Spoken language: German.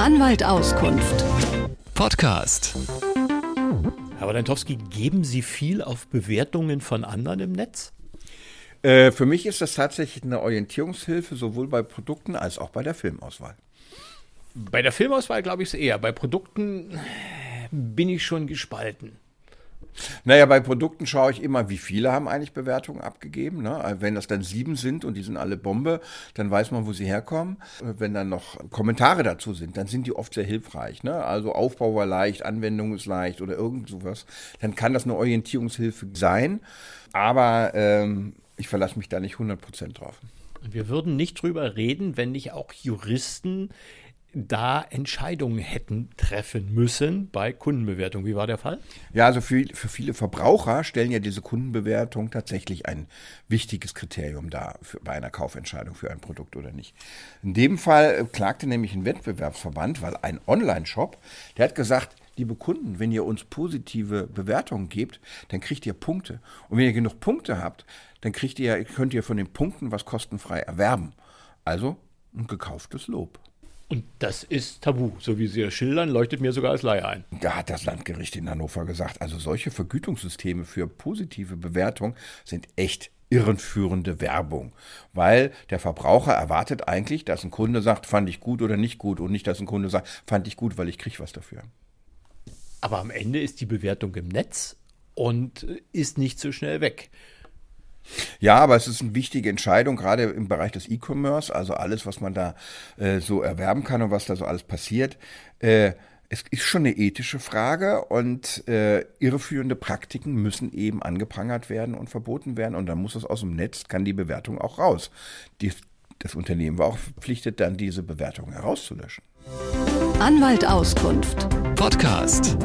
Anwalt Auskunft. Podcast. Herr Walentowski, geben Sie viel auf Bewertungen von anderen im Netz? Äh, für mich ist das tatsächlich eine Orientierungshilfe, sowohl bei Produkten als auch bei der Filmauswahl. Bei der Filmauswahl glaube ich es eher. Bei Produkten bin ich schon gespalten. Naja, bei Produkten schaue ich immer, wie viele haben eigentlich Bewertungen abgegeben. Ne? Wenn das dann sieben sind und die sind alle Bombe, dann weiß man, wo sie herkommen. Wenn dann noch Kommentare dazu sind, dann sind die oft sehr hilfreich. Ne? Also Aufbau war leicht, Anwendung ist leicht oder irgend sowas. Dann kann das eine Orientierungshilfe sein. Aber ähm, ich verlasse mich da nicht 100% drauf. Wir würden nicht drüber reden, wenn nicht auch Juristen da Entscheidungen hätten treffen müssen bei Kundenbewertung. Wie war der Fall? Ja, also für, für viele Verbraucher stellen ja diese Kundenbewertung tatsächlich ein wichtiges Kriterium dar für, bei einer Kaufentscheidung für ein Produkt oder nicht. In dem Fall klagte nämlich ein Wettbewerbsverband, weil ein Online-Shop, der hat gesagt, liebe Kunden, wenn ihr uns positive Bewertungen gebt, dann kriegt ihr Punkte. Und wenn ihr genug Punkte habt, dann kriegt ihr, könnt ihr von den Punkten was kostenfrei erwerben. Also ein gekauftes Lob. Und das ist tabu, so wie Sie es schildern, leuchtet mir sogar als Laie ein. Da hat das Landgericht in Hannover gesagt, also solche Vergütungssysteme für positive Bewertung sind echt irrenführende Werbung, weil der Verbraucher erwartet eigentlich, dass ein Kunde sagt, fand ich gut oder nicht gut und nicht, dass ein Kunde sagt, fand ich gut, weil ich kriege was dafür. Aber am Ende ist die Bewertung im Netz und ist nicht so schnell weg. Ja, aber es ist eine wichtige Entscheidung, gerade im Bereich des E-Commerce, also alles, was man da äh, so erwerben kann und was da so alles passiert. Äh, es ist schon eine ethische Frage und äh, irreführende Praktiken müssen eben angeprangert werden und verboten werden und dann muss es aus dem Netz, kann die Bewertung auch raus. Die, das Unternehmen war auch verpflichtet, dann diese Bewertung herauszulöschen. Anwalt Auskunft. Podcast.